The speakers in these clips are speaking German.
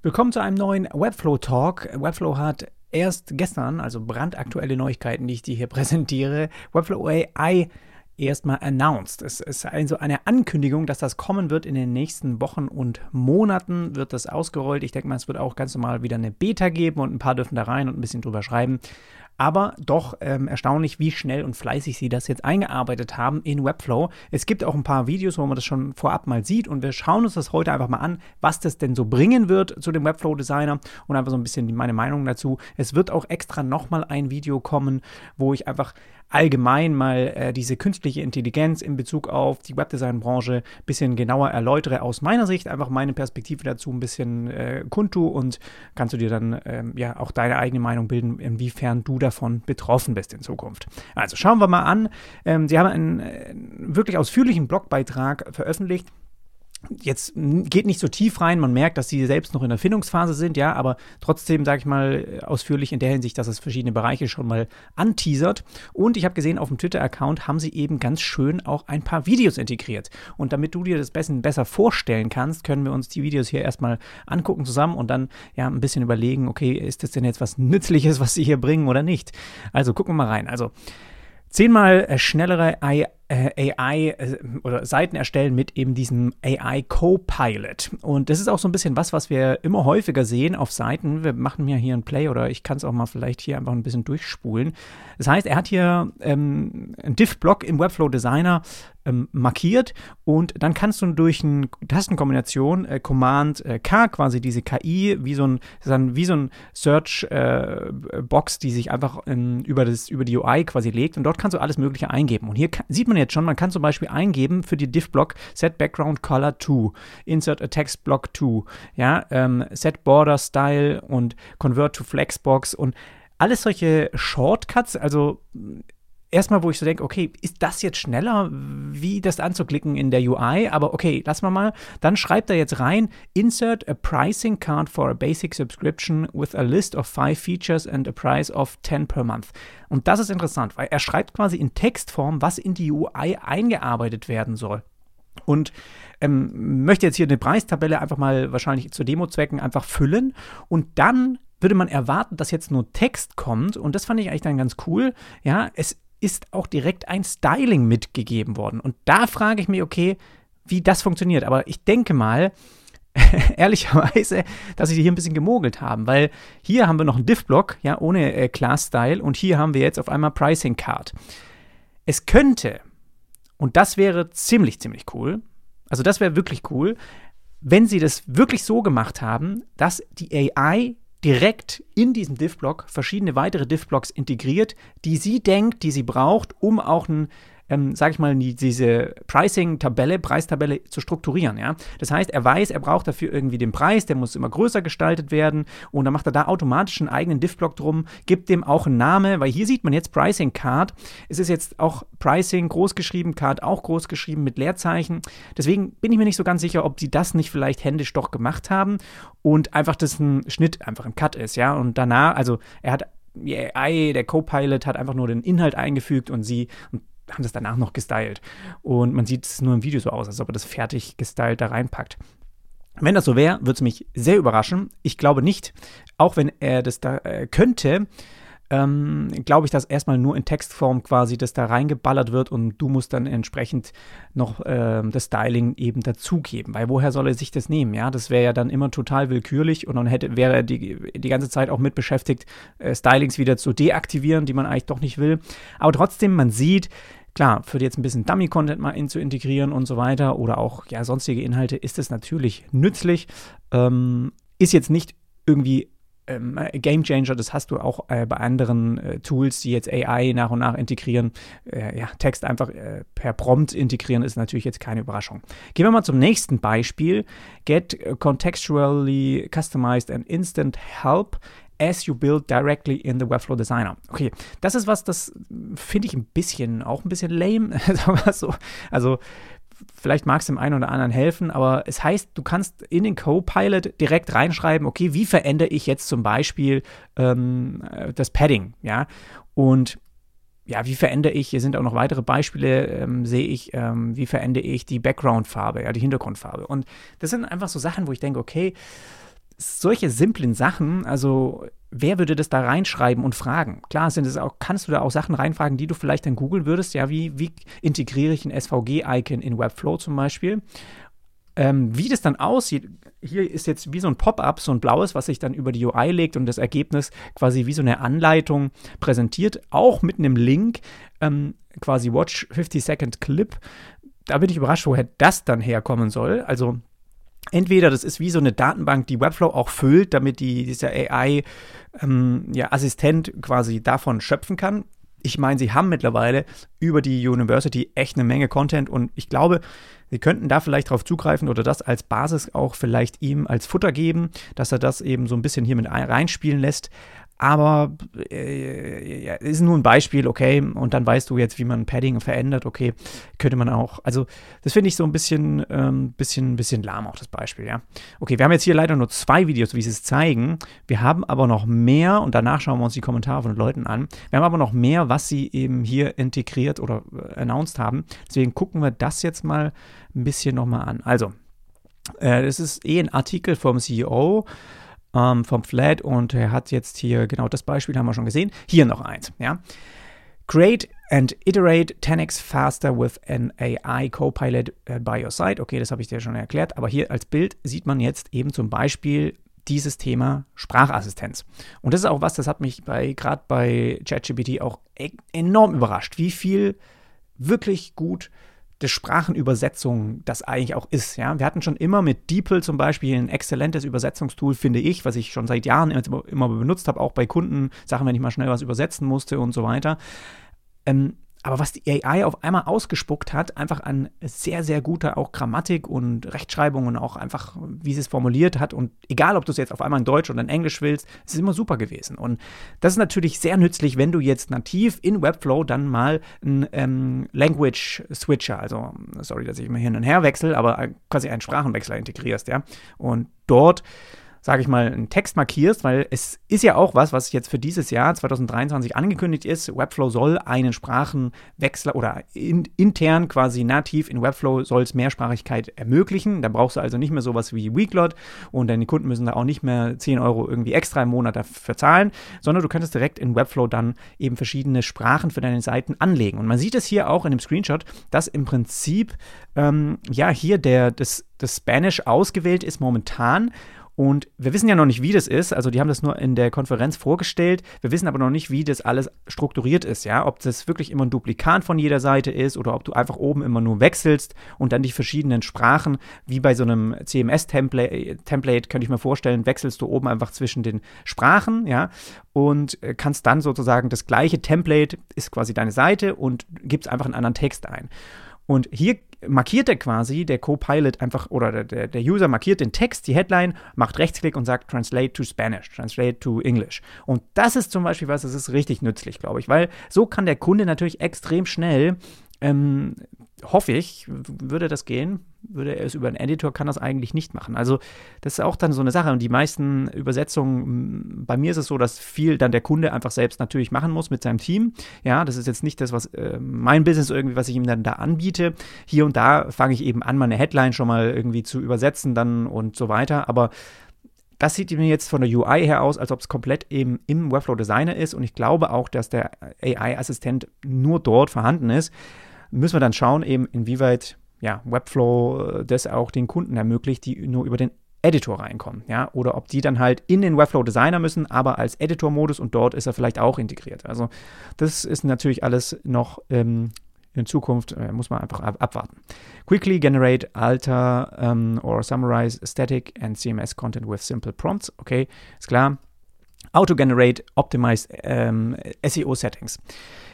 Willkommen zu einem neuen Webflow Talk. Webflow hat erst gestern, also brandaktuelle Neuigkeiten, die ich dir hier präsentiere, Webflow AI erstmal announced. Es ist also eine Ankündigung, dass das kommen wird in den nächsten Wochen und Monaten wird das ausgerollt. Ich denke mal, es wird auch ganz normal wieder eine Beta geben und ein paar dürfen da rein und ein bisschen drüber schreiben aber doch ähm, erstaunlich, wie schnell und fleißig sie das jetzt eingearbeitet haben in Webflow. Es gibt auch ein paar Videos, wo man das schon vorab mal sieht und wir schauen uns das heute einfach mal an, was das denn so bringen wird zu dem Webflow Designer und einfach so ein bisschen meine Meinung dazu. Es wird auch extra nochmal ein Video kommen, wo ich einfach allgemein mal äh, diese künstliche Intelligenz in Bezug auf die Webdesign-Branche ein bisschen genauer erläutere aus meiner Sicht, einfach meine Perspektive dazu ein bisschen äh, kundtu und kannst du dir dann ähm, ja auch deine eigene Meinung bilden, inwiefern du davon betroffen bist in Zukunft. Also schauen wir mal an. Ähm, sie haben einen äh, wirklich ausführlichen Blogbeitrag veröffentlicht jetzt geht nicht so tief rein, man merkt, dass sie selbst noch in der Findungsphase sind, ja, aber trotzdem, sage ich mal, ausführlich in der Hinsicht, dass es verschiedene Bereiche schon mal anteasert. Und ich habe gesehen, auf dem Twitter-Account haben sie eben ganz schön auch ein paar Videos integriert. Und damit du dir das besser vorstellen kannst, können wir uns die Videos hier erstmal angucken zusammen und dann ja ein bisschen überlegen, okay, ist das denn jetzt was Nützliches, was sie hier bringen oder nicht? Also gucken wir mal rein. Also zehnmal äh, schnellere AI äh, oder Seiten erstellen mit eben diesem AI Copilot. Und das ist auch so ein bisschen was, was wir immer häufiger sehen auf Seiten. Wir machen mir hier ein Play oder ich kann es auch mal vielleicht hier einfach ein bisschen durchspulen. Das heißt, er hat hier ähm, einen Div-Block im Webflow Designer ähm, markiert und dann kannst du durch eine Tastenkombination äh, Command äh, K quasi diese KI wie so ein, wie so ein Search äh, Box, die sich einfach ähm, über, das, über die UI quasi legt und dort kannst du alles Mögliche eingeben. Und hier sieht man jetzt schon, man kann zum Beispiel eingeben für die Div-Block Set Background Color to, Insert a Text Block to, ja, ähm, Set Border Style und Convert to Flexbox und alles solche Shortcuts, also erstmal, wo ich so denke, okay, ist das jetzt schneller, wie das anzuklicken in der UI? Aber okay, lass mal mal. Dann schreibt er jetzt rein, insert a pricing card for a basic subscription with a list of five features and a price of 10 per month. Und das ist interessant, weil er schreibt quasi in Textform, was in die UI eingearbeitet werden soll. Und ähm, möchte jetzt hier eine Preistabelle einfach mal wahrscheinlich zu Demozwecken einfach füllen und dann würde man erwarten, dass jetzt nur Text kommt und das fand ich eigentlich dann ganz cool. Ja, es ist auch direkt ein Styling mitgegeben worden. Und da frage ich mich, okay, wie das funktioniert. Aber ich denke mal, ehrlicherweise, dass sie hier ein bisschen gemogelt haben, weil hier haben wir noch einen Div-Block, ja, ohne äh, Class-Style und hier haben wir jetzt auf einmal Pricing Card. Es könnte, und das wäre ziemlich, ziemlich cool, also das wäre wirklich cool, wenn sie das wirklich so gemacht haben, dass die AI direkt in diesem Div-Block verschiedene weitere Div-Blocks integriert, die sie denkt, die sie braucht, um auch ein ähm, sage ich mal, die, diese Pricing-Tabelle, Preistabelle zu strukturieren. Ja? Das heißt, er weiß, er braucht dafür irgendwie den Preis, der muss immer größer gestaltet werden und dann macht er da automatisch einen eigenen Div-Block drum, gibt dem auch einen Namen, weil hier sieht man jetzt Pricing Card. Es ist jetzt auch Pricing großgeschrieben, Card auch großgeschrieben mit Leerzeichen. Deswegen bin ich mir nicht so ganz sicher, ob sie das nicht vielleicht händisch doch gemacht haben und einfach das ein Schnitt, einfach ein Cut ist, ja. Und danach, also er hat AI, der Copilot hat einfach nur den Inhalt eingefügt und sie, und haben das danach noch gestylt. Und man sieht es nur im Video so aus, als ob er das fertig gestylt da reinpackt. Wenn das so wäre, würde es mich sehr überraschen. Ich glaube nicht, auch wenn er das da äh, könnte, ähm, glaube ich, dass erstmal nur in Textform quasi das da reingeballert wird und du musst dann entsprechend noch äh, das Styling eben dazugeben. Weil woher soll er sich das nehmen? Ja, das wäre ja dann immer total willkürlich und dann hätte, wäre er die, die ganze Zeit auch mit beschäftigt, äh, Stylings wieder zu deaktivieren, die man eigentlich doch nicht will. Aber trotzdem, man sieht, Klar, für jetzt ein bisschen Dummy-Content mal in zu integrieren und so weiter oder auch ja, sonstige Inhalte ist es natürlich nützlich. Ähm, ist jetzt nicht irgendwie ähm, Game Changer, das hast du auch äh, bei anderen äh, Tools, die jetzt AI nach und nach integrieren. Äh, ja, Text einfach äh, per Prompt integrieren ist natürlich jetzt keine Überraschung. Gehen wir mal zum nächsten Beispiel. Get contextually customized and instant help as you build directly in the Webflow Designer. Okay, das ist was, das finde ich ein bisschen, auch ein bisschen lame. so. Also, vielleicht mag es dem einen oder anderen helfen, aber es heißt, du kannst in den Copilot direkt reinschreiben, okay, wie verändere ich jetzt zum Beispiel ähm, das Padding, ja, und ja, wie verändere ich, hier sind auch noch weitere Beispiele, ähm, sehe ich, ähm, wie verändere ich die Background-Farbe, ja, die Hintergrundfarbe. Und das sind einfach so Sachen, wo ich denke, okay, solche simplen Sachen, also wer würde das da reinschreiben und fragen? Klar, sind es auch, kannst du da auch Sachen reinfragen, die du vielleicht dann googeln würdest, ja, wie, wie integriere ich ein SVG-Icon in Webflow zum Beispiel? Ähm, wie das dann aussieht, hier ist jetzt wie so ein Pop-up, so ein blaues, was sich dann über die UI legt und das Ergebnis quasi wie so eine Anleitung präsentiert, auch mit einem Link, ähm, quasi Watch 50 Second Clip. Da bin ich überrascht, woher das dann herkommen soll. Also Entweder das ist wie so eine Datenbank, die Webflow auch füllt, damit die, dieser AI-Assistent ähm, ja, quasi davon schöpfen kann. Ich meine, sie haben mittlerweile über die University echt eine Menge Content und ich glaube, sie könnten da vielleicht drauf zugreifen oder das als Basis auch vielleicht ihm als Futter geben, dass er das eben so ein bisschen hier mit reinspielen lässt. Aber äh, ist nur ein Beispiel, okay, und dann weißt du jetzt, wie man Padding verändert, okay, könnte man auch. Also, das finde ich so ein bisschen, ähm, bisschen, bisschen lahm auch das Beispiel, ja. Okay, wir haben jetzt hier leider nur zwei Videos, wie sie es zeigen. Wir haben aber noch mehr, und danach schauen wir uns die Kommentare von den Leuten an. Wir haben aber noch mehr, was sie eben hier integriert oder äh, announced haben. Deswegen gucken wir das jetzt mal ein bisschen nochmal an. Also, äh, das ist eh ein Artikel vom CEO ähm, vom Flat und er hat jetzt hier genau das Beispiel haben wir schon gesehen. Hier noch eins, ja. Create and iterate 10x faster with an AI Copilot äh, by your side. Okay, das habe ich dir schon erklärt, aber hier als Bild sieht man jetzt eben zum Beispiel dieses Thema Sprachassistenz. Und das ist auch was, das hat mich bei gerade bei ChatGPT auch e enorm überrascht, wie viel wirklich gut der Sprachenübersetzung das eigentlich auch ist. Ja? Wir hatten schon immer mit DeepL zum Beispiel ein exzellentes Übersetzungstool, finde ich, was ich schon seit Jahren immer benutzt habe, auch bei Kunden, Sachen, wenn ich mal schnell was übersetzen musste und so weiter. Ähm, aber was die AI auf einmal ausgespuckt hat, einfach an sehr, sehr guter auch Grammatik und Rechtschreibung und auch einfach, wie sie es formuliert hat. Und egal, ob du es jetzt auf einmal in Deutsch oder in Englisch willst, es ist immer super gewesen. Und das ist natürlich sehr nützlich, wenn du jetzt nativ in Webflow dann mal einen ähm, Language Switcher, also sorry, dass ich immer hin und her wechsle, aber quasi einen Sprachenwechsler integrierst, ja. Und dort sage ich mal, einen Text markierst, weil es ist ja auch was, was jetzt für dieses Jahr 2023 angekündigt ist. Webflow soll einen Sprachenwechsler oder in, intern quasi nativ in Webflow soll es Mehrsprachigkeit ermöglichen. Da brauchst du also nicht mehr sowas wie Weeklot und deine Kunden müssen da auch nicht mehr 10 Euro irgendwie extra im Monat dafür zahlen, sondern du könntest direkt in Webflow dann eben verschiedene Sprachen für deine Seiten anlegen. Und man sieht es hier auch in dem Screenshot, dass im Prinzip ähm, ja hier der, das, das Spanish ausgewählt ist momentan und wir wissen ja noch nicht, wie das ist. Also die haben das nur in der Konferenz vorgestellt. Wir wissen aber noch nicht, wie das alles strukturiert ist. Ja, ob das wirklich immer ein Duplikat von jeder Seite ist oder ob du einfach oben immer nur wechselst und dann die verschiedenen Sprachen, wie bei so einem CMS-Template, Template, könnte ich mir vorstellen, wechselst du oben einfach zwischen den Sprachen. Ja, und kannst dann sozusagen das gleiche Template ist quasi deine Seite und gibst einfach einen anderen Text ein. Und hier markiert er quasi, der Co-Pilot einfach, oder der, der User markiert den Text, die Headline, macht Rechtsklick und sagt Translate to Spanish, Translate to English. Und das ist zum Beispiel was, das ist richtig nützlich, glaube ich, weil so kann der Kunde natürlich extrem schnell ähm, hoffe ich, würde das gehen. Würde er es über einen Editor, kann das eigentlich nicht machen. Also, das ist auch dann so eine Sache. Und die meisten Übersetzungen, bei mir ist es so, dass viel dann der Kunde einfach selbst natürlich machen muss mit seinem Team. Ja, das ist jetzt nicht das, was äh, mein Business irgendwie, was ich ihm dann da anbiete. Hier und da fange ich eben an, meine Headline schon mal irgendwie zu übersetzen dann und so weiter. Aber das sieht mir jetzt von der UI her aus, als ob es komplett eben im Webflow Designer ist. Und ich glaube auch, dass der AI-Assistent nur dort vorhanden ist müssen wir dann schauen, eben inwieweit ja, Webflow äh, das auch den Kunden ermöglicht, die nur über den Editor reinkommen, ja, oder ob die dann halt in den Webflow Designer müssen, aber als Editor-Modus und dort ist er vielleicht auch integriert. Also das ist natürlich alles noch ähm, in Zukunft, äh, muss man einfach ab abwarten. Quickly generate, alter ähm, or summarize static and CMS content with simple prompts. Okay, ist klar. Auto-generate, optimize ähm, SEO Settings.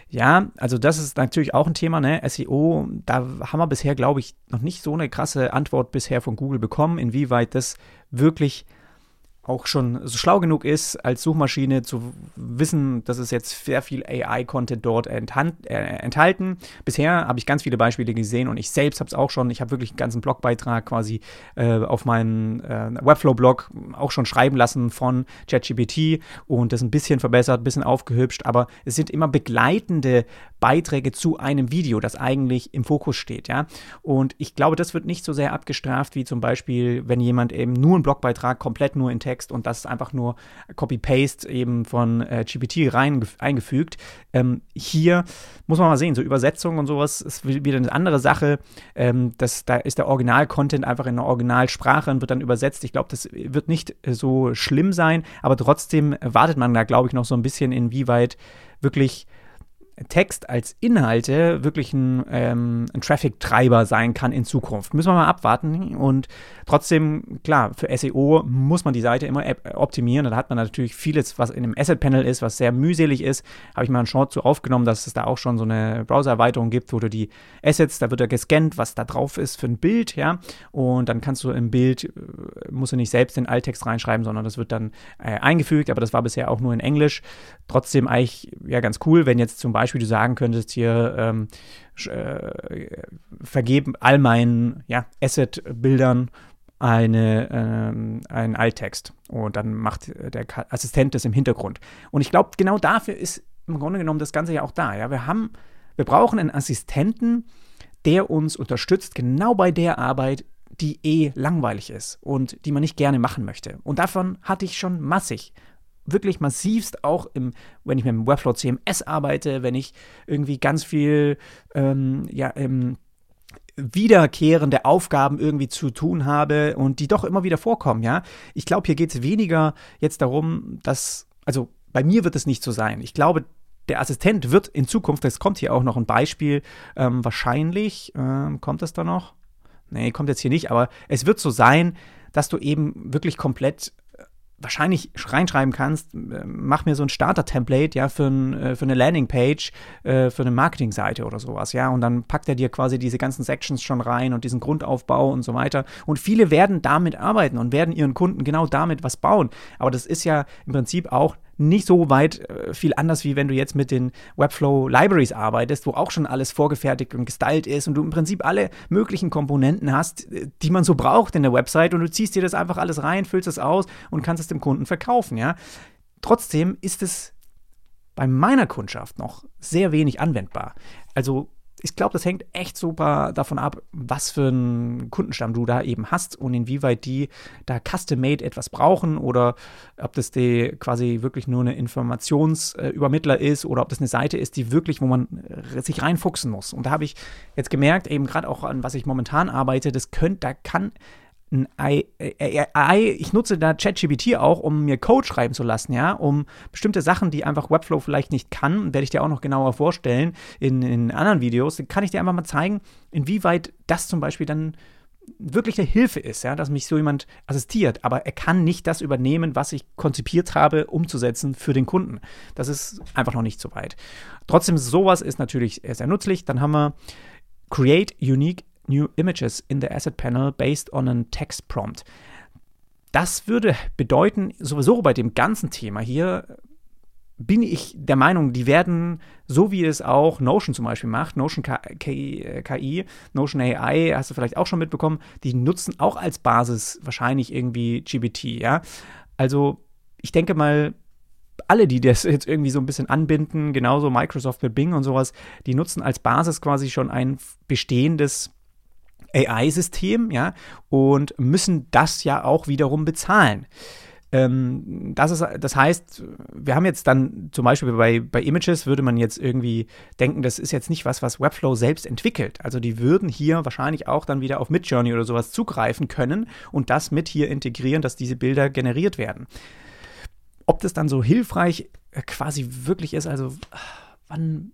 Ja, also das ist natürlich auch ein Thema, ne? SEO, da haben wir bisher, glaube ich, noch nicht so eine krasse Antwort bisher von Google bekommen, inwieweit das wirklich auch schon so schlau genug ist, als Suchmaschine zu wissen, dass es jetzt sehr viel AI-Content dort äh, enthalten. Bisher habe ich ganz viele Beispiele gesehen und ich selbst habe es auch schon. Ich habe wirklich einen ganzen Blogbeitrag quasi äh, auf meinem äh, Webflow-Blog auch schon schreiben lassen von ChatGPT und das ein bisschen verbessert, ein bisschen aufgehübscht, aber es sind immer begleitende Beiträge zu einem Video, das eigentlich im Fokus steht, ja. Und ich glaube, das wird nicht so sehr abgestraft wie zum Beispiel, wenn jemand eben nur einen Blogbeitrag komplett nur in Text Text und das einfach nur Copy-Paste eben von äh, GPT rein eingefügt. Ähm, hier muss man mal sehen, so Übersetzung und sowas ist wieder eine andere Sache. Ähm, das, da ist der Original-Content einfach in der Originalsprache und wird dann übersetzt. Ich glaube, das wird nicht so schlimm sein, aber trotzdem wartet man da, glaube ich, noch so ein bisschen, inwieweit wirklich Text als Inhalte wirklich ein, ähm, ein Traffic-Treiber sein kann in Zukunft. Müssen wir mal abwarten. Und trotzdem, klar, für SEO muss man die Seite immer optimieren. Da hat man natürlich vieles, was in einem Asset-Panel ist, was sehr mühselig ist. Habe ich mal einen Short zu aufgenommen, dass es da auch schon so eine Browser-Erweiterung gibt, wo du die Assets, da wird ja gescannt, was da drauf ist für ein Bild, ja. Und dann kannst du im Bild, äh, musst du nicht selbst den Alttext reinschreiben, sondern das wird dann äh, eingefügt. Aber das war bisher auch nur in Englisch. Trotzdem eigentlich ja ganz cool, wenn jetzt zum Beispiel Beispiel du sagen könntest, hier ähm, äh, vergeben all meinen ja, Asset-Bildern eine, ähm, einen Alttext. Und dann macht der Assistent das im Hintergrund. Und ich glaube, genau dafür ist im Grunde genommen das Ganze ja auch da. Ja? Wir haben, wir brauchen einen Assistenten, der uns unterstützt, genau bei der Arbeit, die eh langweilig ist und die man nicht gerne machen möchte. Und davon hatte ich schon massig wirklich massivst auch im, wenn ich mit dem Webflow CMS arbeite, wenn ich irgendwie ganz viel ähm, ja, ähm, wiederkehrende Aufgaben irgendwie zu tun habe und die doch immer wieder vorkommen, ja. Ich glaube, hier geht es weniger jetzt darum, dass, also bei mir wird es nicht so sein. Ich glaube, der Assistent wird in Zukunft, es kommt hier auch noch ein Beispiel, ähm, wahrscheinlich, ähm, kommt es da noch? Nee, kommt jetzt hier nicht, aber es wird so sein, dass du eben wirklich komplett wahrscheinlich reinschreiben kannst, äh, mach mir so ein Starter-Template, ja, für, ein, äh, für eine Landingpage, äh, für eine Marketingseite oder sowas, ja, und dann packt er dir quasi diese ganzen Sections schon rein und diesen Grundaufbau und so weiter. Und viele werden damit arbeiten und werden ihren Kunden genau damit was bauen. Aber das ist ja im Prinzip auch nicht so weit äh, viel anders, wie wenn du jetzt mit den Webflow Libraries arbeitest, wo auch schon alles vorgefertigt und gestylt ist und du im Prinzip alle möglichen Komponenten hast, äh, die man so braucht in der Website und du ziehst dir das einfach alles rein, füllst es aus und kannst es dem Kunden verkaufen, ja. Trotzdem ist es bei meiner Kundschaft noch sehr wenig anwendbar. Also ich glaube, das hängt echt super davon ab, was für einen Kundenstamm du da eben hast und inwieweit die da custom-made etwas brauchen oder ob das die quasi wirklich nur eine Informationsübermittler ist oder ob das eine Seite ist, die wirklich, wo man sich reinfuchsen muss. Und da habe ich jetzt gemerkt, eben gerade auch an was ich momentan arbeite, das könnte, da kann ein AI, äh, ich nutze da ChatGPT auch, um mir Code schreiben zu lassen, ja, um bestimmte Sachen, die einfach Webflow vielleicht nicht kann, werde ich dir auch noch genauer vorstellen in, in anderen Videos, dann kann ich dir einfach mal zeigen, inwieweit das zum Beispiel dann wirklich eine Hilfe ist, ja, dass mich so jemand assistiert, aber er kann nicht das übernehmen, was ich konzipiert habe, umzusetzen für den Kunden. Das ist einfach noch nicht so weit. Trotzdem, sowas ist natürlich sehr nützlich. Dann haben wir Create Unique new images in the asset panel based on a text prompt. Das würde bedeuten, sowieso bei dem ganzen Thema hier bin ich der Meinung, die werden, so wie es auch Notion zum Beispiel macht, Notion KI, Notion AI, hast du vielleicht auch schon mitbekommen, die nutzen auch als Basis wahrscheinlich irgendwie GBT, ja. Also ich denke mal, alle, die das jetzt irgendwie so ein bisschen anbinden, genauso Microsoft mit Bing und sowas, die nutzen als Basis quasi schon ein bestehendes AI-System, ja, und müssen das ja auch wiederum bezahlen. Ähm, das, ist, das heißt, wir haben jetzt dann zum Beispiel bei, bei Images würde man jetzt irgendwie denken, das ist jetzt nicht was, was Webflow selbst entwickelt. Also die würden hier wahrscheinlich auch dann wieder auf Midjourney oder sowas zugreifen können und das mit hier integrieren, dass diese Bilder generiert werden. Ob das dann so hilfreich äh, quasi wirklich ist, also wann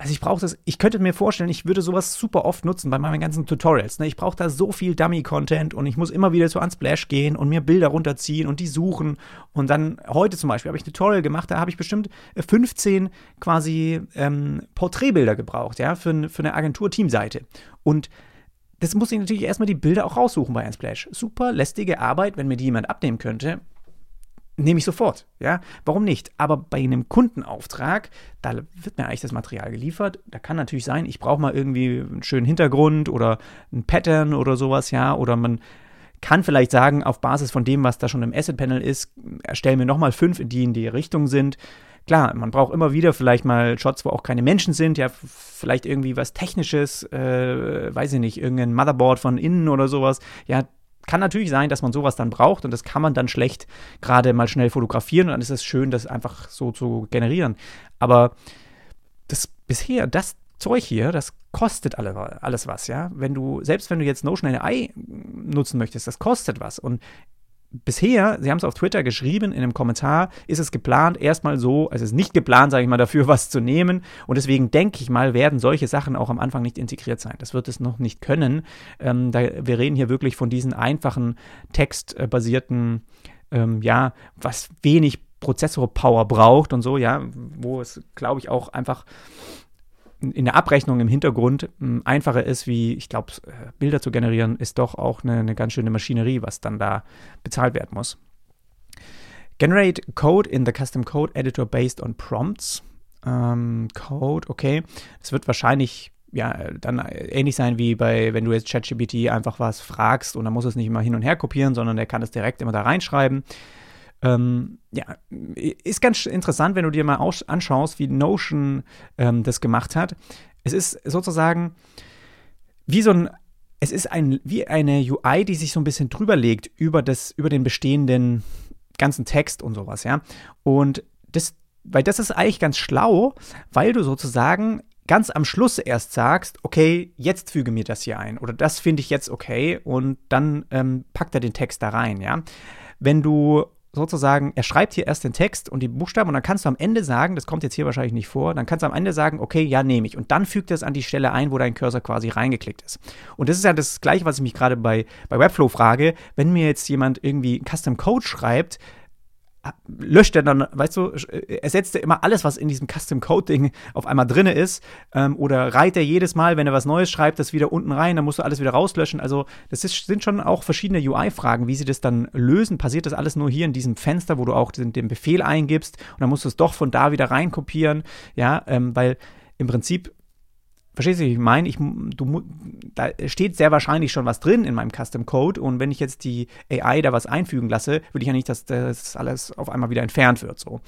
also ich brauche das, ich könnte mir vorstellen, ich würde sowas super oft nutzen bei meinen ganzen Tutorials. Ne? Ich brauche da so viel Dummy-Content und ich muss immer wieder zu Unsplash gehen und mir Bilder runterziehen und die suchen. Und dann heute zum Beispiel habe ich ein Tutorial gemacht, da habe ich bestimmt 15 quasi ähm, Porträtbilder gebraucht, ja, für, für eine Agentur-Teamseite. Und das muss ich natürlich erstmal die Bilder auch raussuchen bei Unsplash. Super lästige Arbeit, wenn mir die jemand abnehmen könnte nehme ich sofort. Ja, warum nicht? Aber bei einem Kundenauftrag, da wird mir eigentlich das Material geliefert. Da kann natürlich sein, ich brauche mal irgendwie einen schönen Hintergrund oder ein Pattern oder sowas, ja, oder man kann vielleicht sagen, auf Basis von dem, was da schon im Asset Panel ist, erstellen wir nochmal fünf, die in die Richtung sind. Klar, man braucht immer wieder vielleicht mal Shots, wo auch keine Menschen sind, ja, vielleicht irgendwie was Technisches, äh, weiß ich nicht, irgendein Motherboard von innen oder sowas. Ja, kann natürlich sein, dass man sowas dann braucht und das kann man dann schlecht gerade mal schnell fotografieren und dann ist es schön, das einfach so zu generieren. Aber das bisher, das Zeug hier, das kostet alle, alles was, ja. Wenn du, selbst wenn du jetzt Notion AI nutzen möchtest, das kostet was. Und bisher, Sie haben es auf Twitter geschrieben, in einem Kommentar, ist es geplant, erstmal so, also es ist nicht geplant, sage ich mal, dafür was zu nehmen. Und deswegen denke ich mal, werden solche Sachen auch am Anfang nicht integriert sein. Das wird es noch nicht können. Ähm, da, wir reden hier wirklich von diesen einfachen textbasierten, ähm, ja, was wenig Prozessor-Power braucht und so, ja, wo es, glaube ich, auch einfach in der Abrechnung im Hintergrund hm, einfacher ist, wie, ich glaube, äh, Bilder zu generieren, ist doch auch eine, eine ganz schöne Maschinerie, was dann da bezahlt werden muss. Generate Code in the Custom Code Editor based on Prompts. Ähm, Code, okay. Es wird wahrscheinlich ja, dann ähnlich sein wie bei, wenn du jetzt ChatGPT einfach was fragst und dann muss es nicht immer hin und her kopieren, sondern der kann es direkt immer da reinschreiben. Ähm, ja, ist ganz interessant, wenn du dir mal anschaust, wie Notion ähm, das gemacht hat. Es ist sozusagen wie so ein, es ist ein, wie eine UI, die sich so ein bisschen drüber legt über, das, über den bestehenden ganzen Text und sowas, ja. Und das, weil das ist eigentlich ganz schlau, weil du sozusagen ganz am Schluss erst sagst, okay, jetzt füge mir das hier ein oder das finde ich jetzt okay und dann ähm, packt er den Text da rein, ja. Wenn du sozusagen, er schreibt hier erst den Text und die Buchstaben und dann kannst du am Ende sagen, das kommt jetzt hier wahrscheinlich nicht vor, dann kannst du am Ende sagen, okay, ja, nehme ich. Und dann fügt er es an die Stelle ein, wo dein Cursor quasi reingeklickt ist. Und das ist ja das Gleiche, was ich mich gerade bei, bei Webflow frage. Wenn mir jetzt jemand irgendwie Custom Code schreibt, löscht er dann, weißt du, ersetzt er immer alles, was in diesem Custom Code Ding auf einmal drin ist, ähm, oder reiht er jedes Mal, wenn er was Neues schreibt, das wieder unten rein, dann musst du alles wieder rauslöschen. Also, das ist, sind schon auch verschiedene UI-Fragen, wie sie das dann lösen. Passiert das alles nur hier in diesem Fenster, wo du auch den, den Befehl eingibst und dann musst du es doch von da wieder reinkopieren, ja, ähm, weil im Prinzip Verstehst du, wie ich meine? Ich, du, da steht sehr wahrscheinlich schon was drin in meinem Custom Code und wenn ich jetzt die AI da was einfügen lasse, würde ich ja nicht, dass das alles auf einmal wieder entfernt wird. So.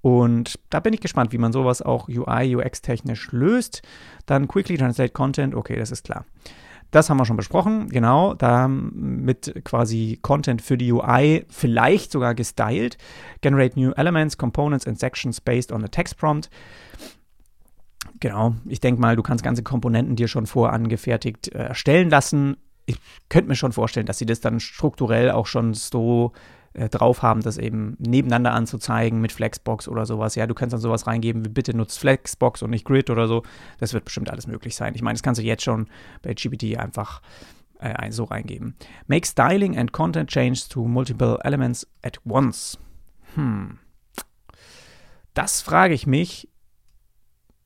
Und da bin ich gespannt, wie man sowas auch UI, UX-technisch löst. Dann Quickly Translate Content, okay, das ist klar. Das haben wir schon besprochen, genau, da mit quasi Content für die UI vielleicht sogar gestylt. Generate new elements, components and sections based on a text prompt. Genau, ich denke mal, du kannst ganze Komponenten dir schon vorangefertigt äh, erstellen lassen. Ich könnte mir schon vorstellen, dass sie das dann strukturell auch schon so äh, drauf haben, das eben nebeneinander anzuzeigen mit Flexbox oder sowas. Ja, du kannst dann sowas reingeben, wie bitte nutzt Flexbox und nicht Grid oder so. Das wird bestimmt alles möglich sein. Ich meine, das kannst du jetzt schon bei GPT einfach äh, so reingeben. Make styling and content change to multiple elements at once. Hm. Das frage ich mich,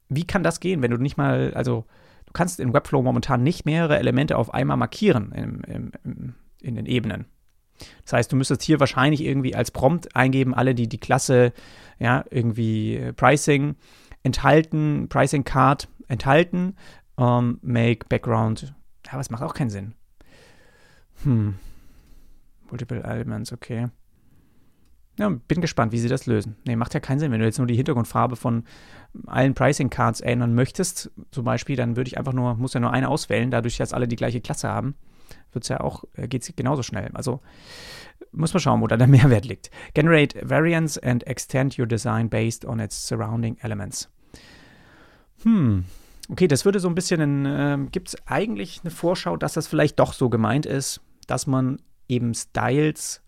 wie kann das gehen, wenn du nicht mal, also du kannst in Webflow momentan nicht mehrere Elemente auf einmal markieren im, im, im, in den Ebenen. Das heißt, du müsstest hier wahrscheinlich irgendwie als Prompt eingeben, alle, die die Klasse, ja, irgendwie äh, Pricing enthalten, Pricing Card enthalten, um, ähm, make Background. Ja, aber es macht auch keinen Sinn. Hm. Multiple Elements, okay. Ja, bin gespannt, wie sie das lösen. Nee, macht ja keinen Sinn. Wenn du jetzt nur die Hintergrundfarbe von allen Pricing Cards ändern möchtest, zum Beispiel, dann würde ich einfach nur, muss ja nur eine auswählen, dadurch, dass alle die gleiche Klasse haben, wird es ja auch, äh, geht es genauso schnell. Also muss man schauen, wo da der Mehrwert liegt. Generate variants and extend your design based on its surrounding elements. Hm, okay, das würde so ein bisschen, äh, gibt es eigentlich eine Vorschau, dass das vielleicht doch so gemeint ist, dass man eben Styles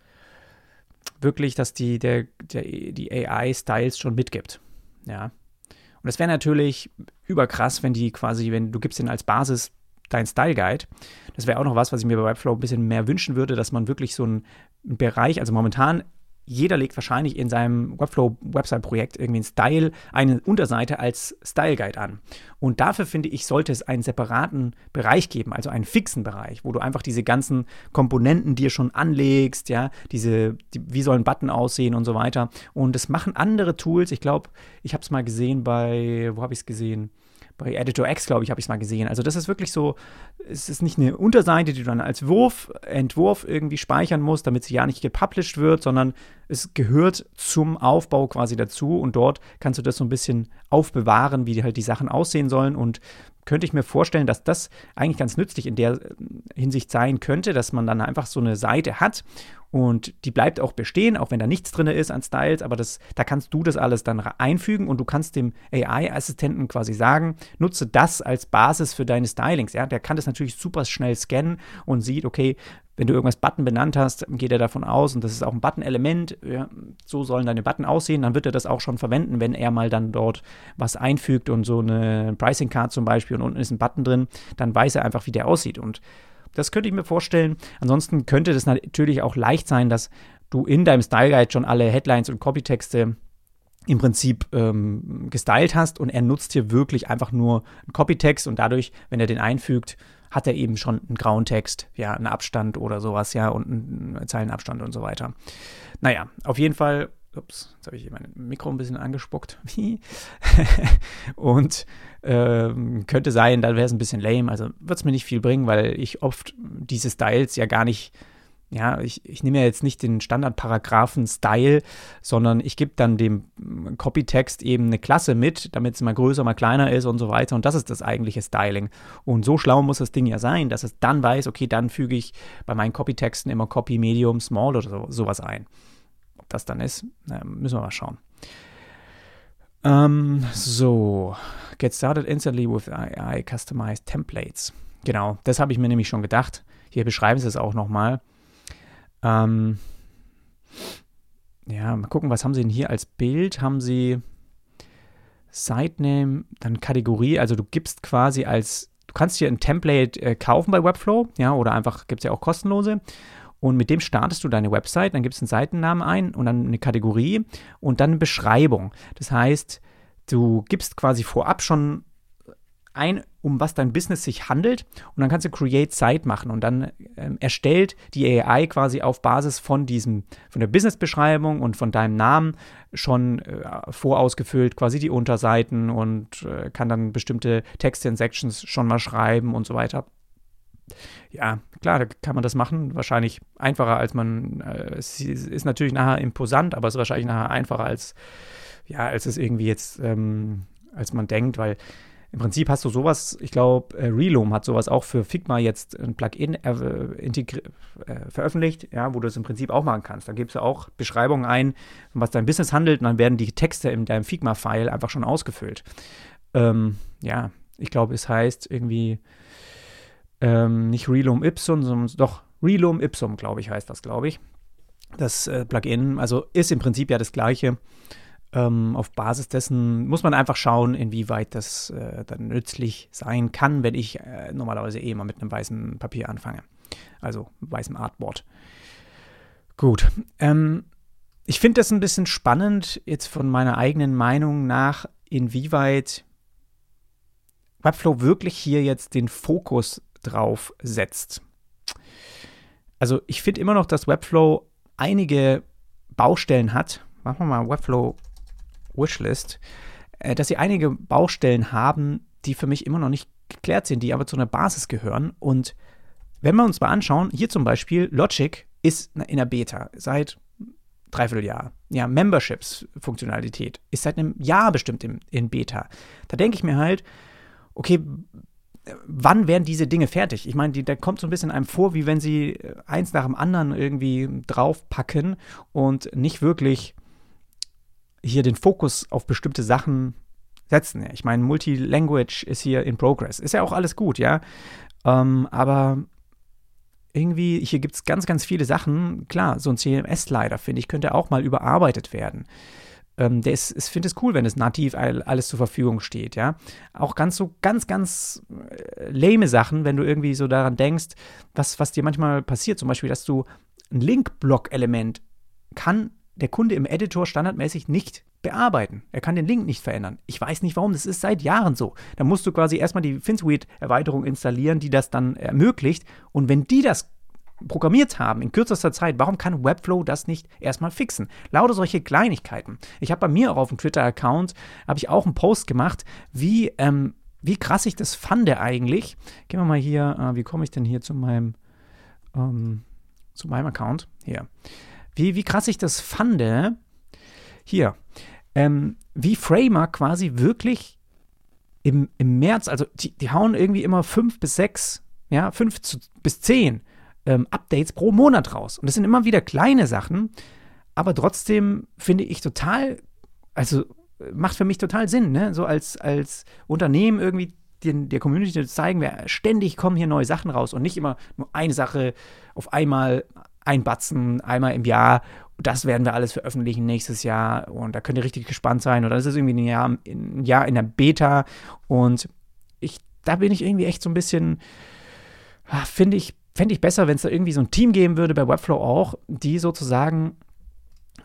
wirklich, dass die, der, der, die AI Styles schon mitgibt. Ja. Und das wäre natürlich überkrass, wenn die quasi, wenn du gibst den als Basis dein Style Guide. Das wäre auch noch was, was ich mir bei Webflow ein bisschen mehr wünschen würde, dass man wirklich so einen Bereich, also momentan jeder legt wahrscheinlich in seinem Webflow-Website-Projekt irgendwie einen Style, eine Unterseite als Style Guide an. Und dafür finde ich, sollte es einen separaten Bereich geben, also einen fixen Bereich, wo du einfach diese ganzen Komponenten dir schon anlegst, ja, diese, die, wie soll ein Button aussehen und so weiter. Und das machen andere Tools. Ich glaube, ich habe es mal gesehen bei, wo habe ich es gesehen? Bei Editor X, glaube ich, habe ich es mal gesehen. Also das ist wirklich so, es ist nicht eine Unterseite, die du dann als Wurf, Entwurf irgendwie speichern musst, damit sie ja nicht gepublished wird, sondern es gehört zum Aufbau quasi dazu und dort kannst du das so ein bisschen aufbewahren, wie halt die Sachen aussehen sollen und könnte ich mir vorstellen, dass das eigentlich ganz nützlich in der Hinsicht sein könnte, dass man dann einfach so eine Seite hat und die bleibt auch bestehen, auch wenn da nichts drin ist an Styles, aber das, da kannst du das alles dann einfügen und du kannst dem AI-Assistenten quasi sagen, nutze das als Basis für deine Stylings. Ja? Der kann das natürlich super schnell scannen und sieht, okay, wenn du irgendwas Button benannt hast, geht er davon aus, und das ist auch ein Button-Element, ja, so sollen deine Button aussehen, dann wird er das auch schon verwenden, wenn er mal dann dort was einfügt und so eine Pricing-Card zum Beispiel und unten ist ein Button drin, dann weiß er einfach, wie der aussieht. Und das könnte ich mir vorstellen. Ansonsten könnte das natürlich auch leicht sein, dass du in deinem Style Guide schon alle Headlines und Copytexte im Prinzip ähm, gestylt hast und er nutzt hier wirklich einfach nur einen Copytext und dadurch, wenn er den einfügt, hat er eben schon einen grauen Text, ja, einen Abstand oder sowas, ja, und einen Zeilenabstand und so weiter. Naja, auf jeden Fall Ups, jetzt habe ich hier mein Mikro ein bisschen angespuckt. und ähm, könnte sein, dann wäre es ein bisschen lame. Also wird es mir nicht viel bringen, weil ich oft diese Styles ja gar nicht, ja, ich, ich nehme ja jetzt nicht den Standardparagraphen-Style, sondern ich gebe dann dem Copytext eben eine Klasse mit, damit es mal größer, mal kleiner ist und so weiter. Und das ist das eigentliche Styling. Und so schlau muss das Ding ja sein, dass es dann weiß, okay, dann füge ich bei meinen Copytexten immer Copy, Medium, Small oder so, sowas ein das dann ist. Müssen wir mal schauen. Ähm, so, get started instantly with AI customized templates. Genau, das habe ich mir nämlich schon gedacht. Hier beschreiben sie es auch nochmal. Ähm, ja, mal gucken, was haben sie denn hier als Bild? Haben sie Sitename, dann Kategorie, also du gibst quasi als, du kannst hier ein Template äh, kaufen bei Webflow, ja, oder einfach gibt es ja auch kostenlose. Und mit dem startest du deine Website, dann gibst du einen Seitennamen ein und dann eine Kategorie und dann eine Beschreibung. Das heißt, du gibst quasi vorab schon ein, um was dein Business sich handelt und dann kannst du Create Site machen und dann ähm, erstellt die AI quasi auf Basis von diesem, von der Business-Beschreibung und von deinem Namen schon äh, vorausgefüllt quasi die Unterseiten und äh, kann dann bestimmte Texte in Sections schon mal schreiben und so weiter ja, klar, da kann man das machen. Wahrscheinlich einfacher, als man. Äh, es ist natürlich nachher imposant, aber es ist wahrscheinlich nachher einfacher, als, ja, als es irgendwie jetzt, ähm, als man denkt, weil im Prinzip hast du sowas, ich glaube, äh, Reloom hat sowas auch für Figma jetzt ein Plugin äh, äh, veröffentlicht, ja, wo du es im Prinzip auch machen kannst. Da gibst du auch Beschreibungen ein, was dein Business handelt, und dann werden die Texte in deinem Figma-File einfach schon ausgefüllt. Ähm, ja, ich glaube, es heißt irgendwie ähm, nicht Relum Ipsum, sondern doch Relum Ipsum, glaube ich, heißt das, glaube ich. Das äh, Plugin, also ist im Prinzip ja das gleiche. Ähm, auf Basis dessen muss man einfach schauen, inwieweit das äh, dann nützlich sein kann, wenn ich äh, normalerweise eh immer mit einem weißen Papier anfange. Also weißem Artboard. Gut. Ähm, ich finde das ein bisschen spannend, jetzt von meiner eigenen Meinung nach, inwieweit Webflow wirklich hier jetzt den Fokus drauf setzt. Also ich finde immer noch, dass Webflow einige Baustellen hat. Machen wir mal Webflow Wishlist, äh, dass sie einige Baustellen haben, die für mich immer noch nicht geklärt sind, die aber zu einer Basis gehören. Und wenn wir uns mal anschauen, hier zum Beispiel Logic ist in der Beta seit dreiviertel Jahr. Ja, Memberships-Funktionalität ist seit einem Jahr bestimmt in, in Beta. Da denke ich mir halt, okay, wann werden diese Dinge fertig? Ich meine, da kommt so ein bisschen einem vor, wie wenn sie äh, eins nach dem anderen irgendwie draufpacken und nicht wirklich hier den Fokus auf bestimmte Sachen setzen. Ich meine, Multilanguage ist hier in Progress. Ist ja auch alles gut, ja. Ähm, aber irgendwie, hier gibt es ganz, ganz viele Sachen. Klar, so ein CMS-Slider, finde ich, könnte auch mal überarbeitet werden ähm, der ist, ich finde es cool, wenn es nativ alles zur Verfügung steht, ja. Auch ganz so, ganz, ganz äh, lame Sachen, wenn du irgendwie so daran denkst, was, was dir manchmal passiert, zum Beispiel, dass du ein Link-Block-Element kann der Kunde im Editor standardmäßig nicht bearbeiten. Er kann den Link nicht verändern. Ich weiß nicht warum, das ist seit Jahren so. Da musst du quasi erstmal die FinSuite-Erweiterung installieren, die das dann ermöglicht. Und wenn die das programmiert haben in kürzester Zeit, warum kann Webflow das nicht erstmal fixen? Lauter solche Kleinigkeiten. Ich habe bei mir auch auf dem Twitter-Account, habe ich auch einen Post gemacht, wie ähm, wie krass ich das fand eigentlich. Gehen wir mal hier, äh, wie komme ich denn hier zu meinem, ähm, zu meinem Account? Hier. Wie, wie krass ich das fand. Hier. Ähm, wie Framer quasi wirklich im, im März, also die, die hauen irgendwie immer fünf bis sechs, ja, fünf zu, bis zehn ähm, Updates pro Monat raus. Und das sind immer wieder kleine Sachen, aber trotzdem finde ich total, also macht für mich total Sinn, ne? So als, als Unternehmen irgendwie den, der Community zu zeigen, wir ständig kommen hier neue Sachen raus und nicht immer nur eine Sache auf einmal einbatzen, einmal im Jahr. Das werden wir alles veröffentlichen nächstes Jahr und da könnt ihr richtig gespannt sein. Oder das ist irgendwie ein Jahr, ein Jahr in der Beta und ich, da bin ich irgendwie echt so ein bisschen, ah, finde ich, fände ich besser, wenn es da irgendwie so ein Team geben würde, bei Webflow auch, die sozusagen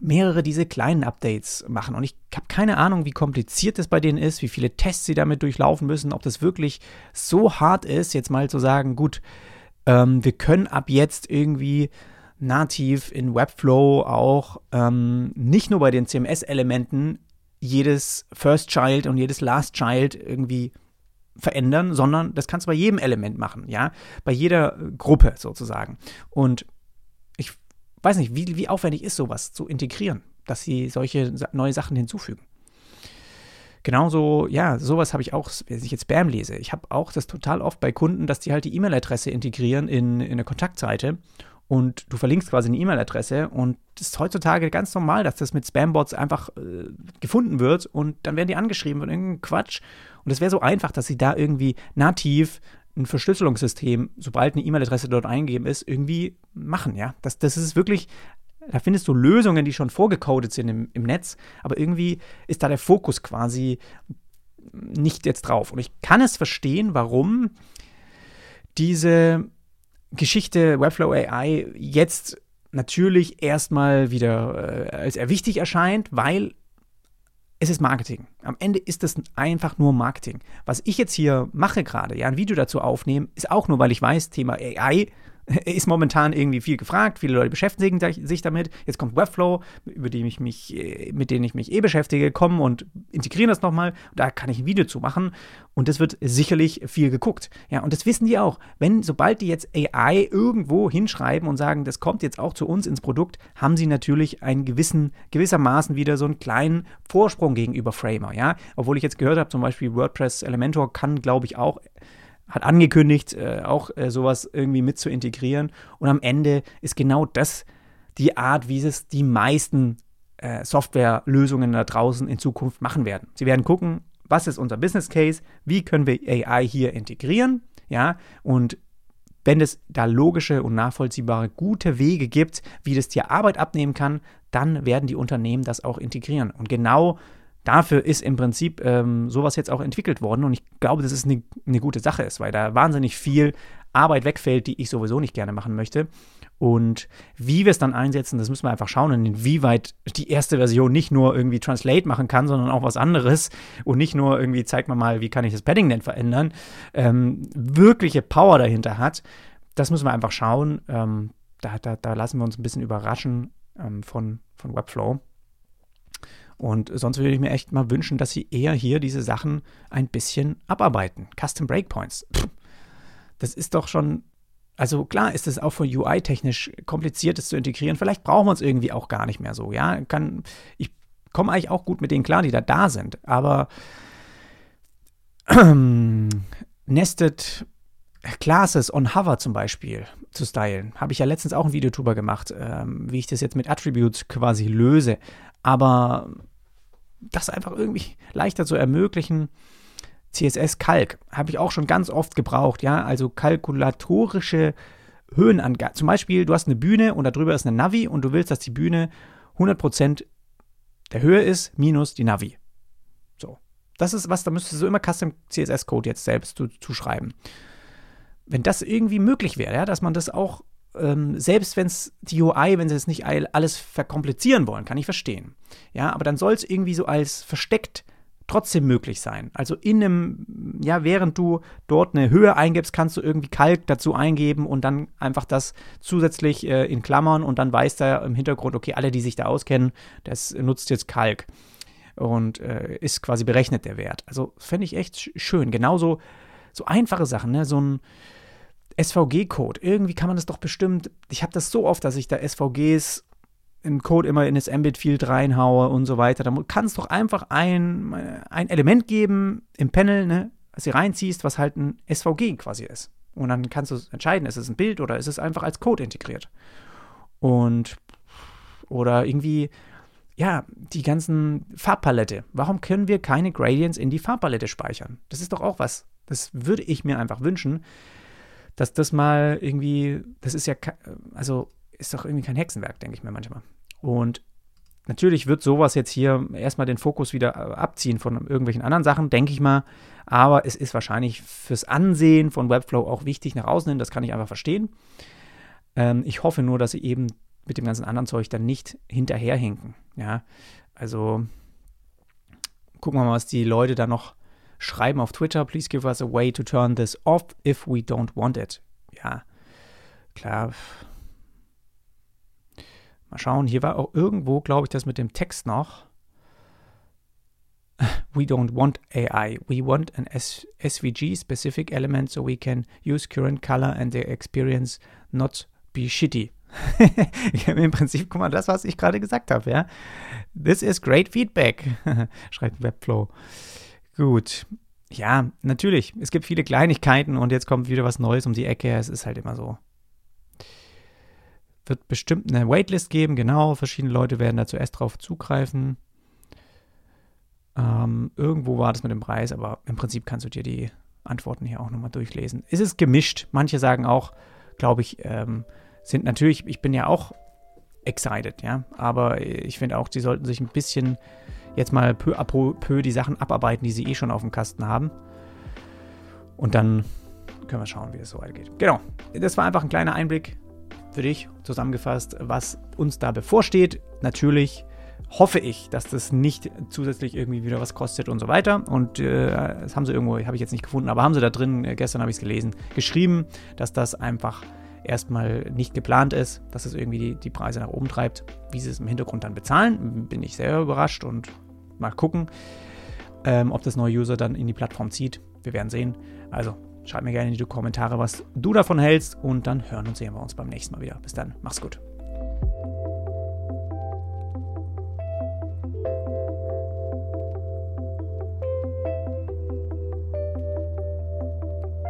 mehrere diese kleinen Updates machen. Und ich habe keine Ahnung, wie kompliziert das bei denen ist, wie viele Tests sie damit durchlaufen müssen, ob das wirklich so hart ist, jetzt mal zu sagen, gut, ähm, wir können ab jetzt irgendwie nativ in Webflow auch ähm, nicht nur bei den CMS-Elementen jedes First Child und jedes Last Child irgendwie verändern, sondern das kannst du bei jedem Element machen, ja, bei jeder Gruppe sozusagen. Und ich weiß nicht, wie, wie aufwendig ist sowas zu integrieren, dass sie solche neue Sachen hinzufügen. Genauso, ja, sowas habe ich auch, wenn ich jetzt Spam lese. Ich habe auch das total oft bei Kunden, dass die halt die E-Mail-Adresse integrieren in, in eine Kontaktseite und du verlinkst quasi eine E-Mail-Adresse und es ist heutzutage ganz normal, dass das mit Spam-Bots einfach äh, gefunden wird und dann werden die angeschrieben von irgendeinem Quatsch. Und es wäre so einfach, dass sie da irgendwie nativ ein Verschlüsselungssystem, sobald eine E-Mail-Adresse dort eingegeben ist, irgendwie machen, ja. Das, das ist wirklich, da findest du Lösungen, die schon vorgecodet sind im, im Netz, aber irgendwie ist da der Fokus quasi nicht jetzt drauf. Und ich kann es verstehen, warum diese Geschichte Webflow AI jetzt natürlich erstmal wieder äh, als wichtig erscheint, weil es ist Marketing. Am Ende ist es einfach nur Marketing. Was ich jetzt hier mache gerade, ja, ein Video dazu aufnehmen, ist auch nur, weil ich weiß, Thema AI ist momentan irgendwie viel gefragt. Viele Leute beschäftigen sich damit. Jetzt kommt Webflow, über den ich mich, äh, mit denen ich mich eh beschäftige, kommen und integrieren das nochmal. Da kann ich ein Video zu machen. Und das wird sicherlich viel geguckt. Ja, und das wissen die auch. Wenn, sobald die jetzt AI irgendwo hinschreiben und sagen, das kommt jetzt auch zu uns ins Produkt, haben sie natürlich einen gewissen, gewissermaßen wieder so einen kleinen Vorsprung gegenüber Framer. Ja, obwohl ich jetzt gehört habe, zum Beispiel WordPress Elementor kann, glaube ich, auch hat angekündigt, äh, auch äh, sowas irgendwie mit zu integrieren. Und am Ende ist genau das die Art, wie es die meisten äh, Softwarelösungen da draußen in Zukunft machen werden. Sie werden gucken, was ist unser Business Case, wie können wir AI hier integrieren, ja, und wenn es da logische und nachvollziehbare gute Wege gibt, wie das dir Arbeit abnehmen kann, dann werden die Unternehmen das auch integrieren. Und genau dafür ist im Prinzip ähm, sowas jetzt auch entwickelt worden. Und ich glaube, dass es eine, eine gute Sache ist, weil da wahnsinnig viel Arbeit wegfällt, die ich sowieso nicht gerne machen möchte. Und wie wir es dann einsetzen, das müssen wir einfach schauen, inwieweit die erste Version nicht nur irgendwie Translate machen kann, sondern auch was anderes und nicht nur irgendwie zeigt man mal, wie kann ich das Padding denn verändern, ähm, wirkliche Power dahinter hat. Das müssen wir einfach schauen. Ähm, da, da, da, lassen wir uns ein bisschen überraschen ähm, von, von Webflow. Und sonst würde ich mir echt mal wünschen, dass sie eher hier diese Sachen ein bisschen abarbeiten. Custom Breakpoints. Das ist doch schon. Also klar ist es auch von UI-technisch kompliziert, das zu integrieren. Vielleicht brauchen wir es irgendwie auch gar nicht mehr so. Ja, kann, ich komme eigentlich auch gut mit denen klar, die da da sind. Aber ähm, Nested Classes on Hover zum Beispiel zu stylen, habe ich ja letztens auch ein Video drüber gemacht, ähm, wie ich das jetzt mit Attributes quasi löse. Aber das einfach irgendwie leichter zu ermöglichen. CSS Kalk habe ich auch schon ganz oft gebraucht, ja, also kalkulatorische Höhenangaben. Zum Beispiel, du hast eine Bühne und darüber ist eine Navi und du willst, dass die Bühne 100% der Höhe ist minus die Navi. So. Das ist was, da müsstest du immer Custom CSS Code jetzt selbst zuschreiben. Wenn das irgendwie möglich wäre, ja, dass man das auch ähm, selbst wenn es die UI, wenn sie es nicht alles verkomplizieren wollen, kann ich verstehen. Ja, aber dann soll es irgendwie so als versteckt trotzdem möglich sein. Also in einem, ja, während du dort eine Höhe eingibst, kannst du irgendwie Kalk dazu eingeben und dann einfach das zusätzlich äh, in Klammern und dann weiß der im Hintergrund, okay, alle, die sich da auskennen, das nutzt jetzt Kalk. und äh, ist quasi berechnet der Wert. Also fände ich echt schön. Genauso so einfache Sachen, ne? So ein SVG-Code. Irgendwie kann man das doch bestimmt. Ich habe das so oft, dass ich da SVGs im Code immer in das Mbit-Field reinhaue und so weiter. Da kann es doch einfach ein, ein Element geben im Panel, ne, was du reinziehst, was halt ein SVG quasi ist. Und dann kannst du entscheiden, ist es ein Bild oder ist es einfach als Code integriert. Und oder irgendwie, ja, die ganzen Farbpalette. Warum können wir keine Gradients in die Farbpalette speichern? Das ist doch auch was. Das würde ich mir einfach wünschen, dass das mal irgendwie, das ist ja, also ist doch irgendwie kein Hexenwerk, denke ich mir manchmal. Und natürlich wird sowas jetzt hier erstmal den Fokus wieder äh, abziehen von irgendwelchen anderen Sachen, denke ich mal. Aber es ist wahrscheinlich fürs Ansehen von Webflow auch wichtig nach außen hin, das kann ich einfach verstehen. Ähm, ich hoffe nur, dass sie eben mit dem ganzen anderen Zeug dann nicht hinterherhinken. Ja, also gucken wir mal, was die Leute da noch schreiben auf Twitter. Please give us a way to turn this off if we don't want it. Ja, klar. Mal schauen, hier war auch irgendwo, glaube ich, das mit dem Text noch. We don't want AI. We want an SVG-specific element so we can use current color and the experience not be shitty. im Prinzip, guck mal, das, was ich gerade gesagt habe, ja. This is great feedback, schreibt Webflow. Gut. Ja, natürlich. Es gibt viele Kleinigkeiten und jetzt kommt wieder was Neues um die Ecke. Es ist halt immer so. Wird bestimmt eine Waitlist geben, genau. Verschiedene Leute werden da zuerst drauf zugreifen. Ähm, irgendwo war das mit dem Preis, aber im Prinzip kannst du dir die Antworten hier auch nochmal durchlesen. Es ist gemischt. Manche sagen auch, glaube ich, ähm, sind natürlich, ich bin ja auch excited, ja, aber ich finde auch, sie sollten sich ein bisschen jetzt mal peu à peu die Sachen abarbeiten, die sie eh schon auf dem Kasten haben. Und dann können wir schauen, wie es so weitergeht. Genau, das war einfach ein kleiner Einblick für dich zusammengefasst, was uns da bevorsteht. Natürlich hoffe ich, dass das nicht zusätzlich irgendwie wieder was kostet und so weiter. Und äh, das haben sie irgendwo, habe ich jetzt nicht gefunden, aber haben sie da drin, äh, gestern habe ich es gelesen, geschrieben, dass das einfach erstmal nicht geplant ist, dass es irgendwie die, die Preise nach oben treibt. Wie sie es im Hintergrund dann bezahlen, bin ich sehr überrascht und mal gucken, ähm, ob das neue User dann in die Plattform zieht. Wir werden sehen. Also schreib mir gerne in die Kommentare, was du davon hältst und dann hören und sehen wir uns beim nächsten Mal wieder. Bis dann, mach's gut.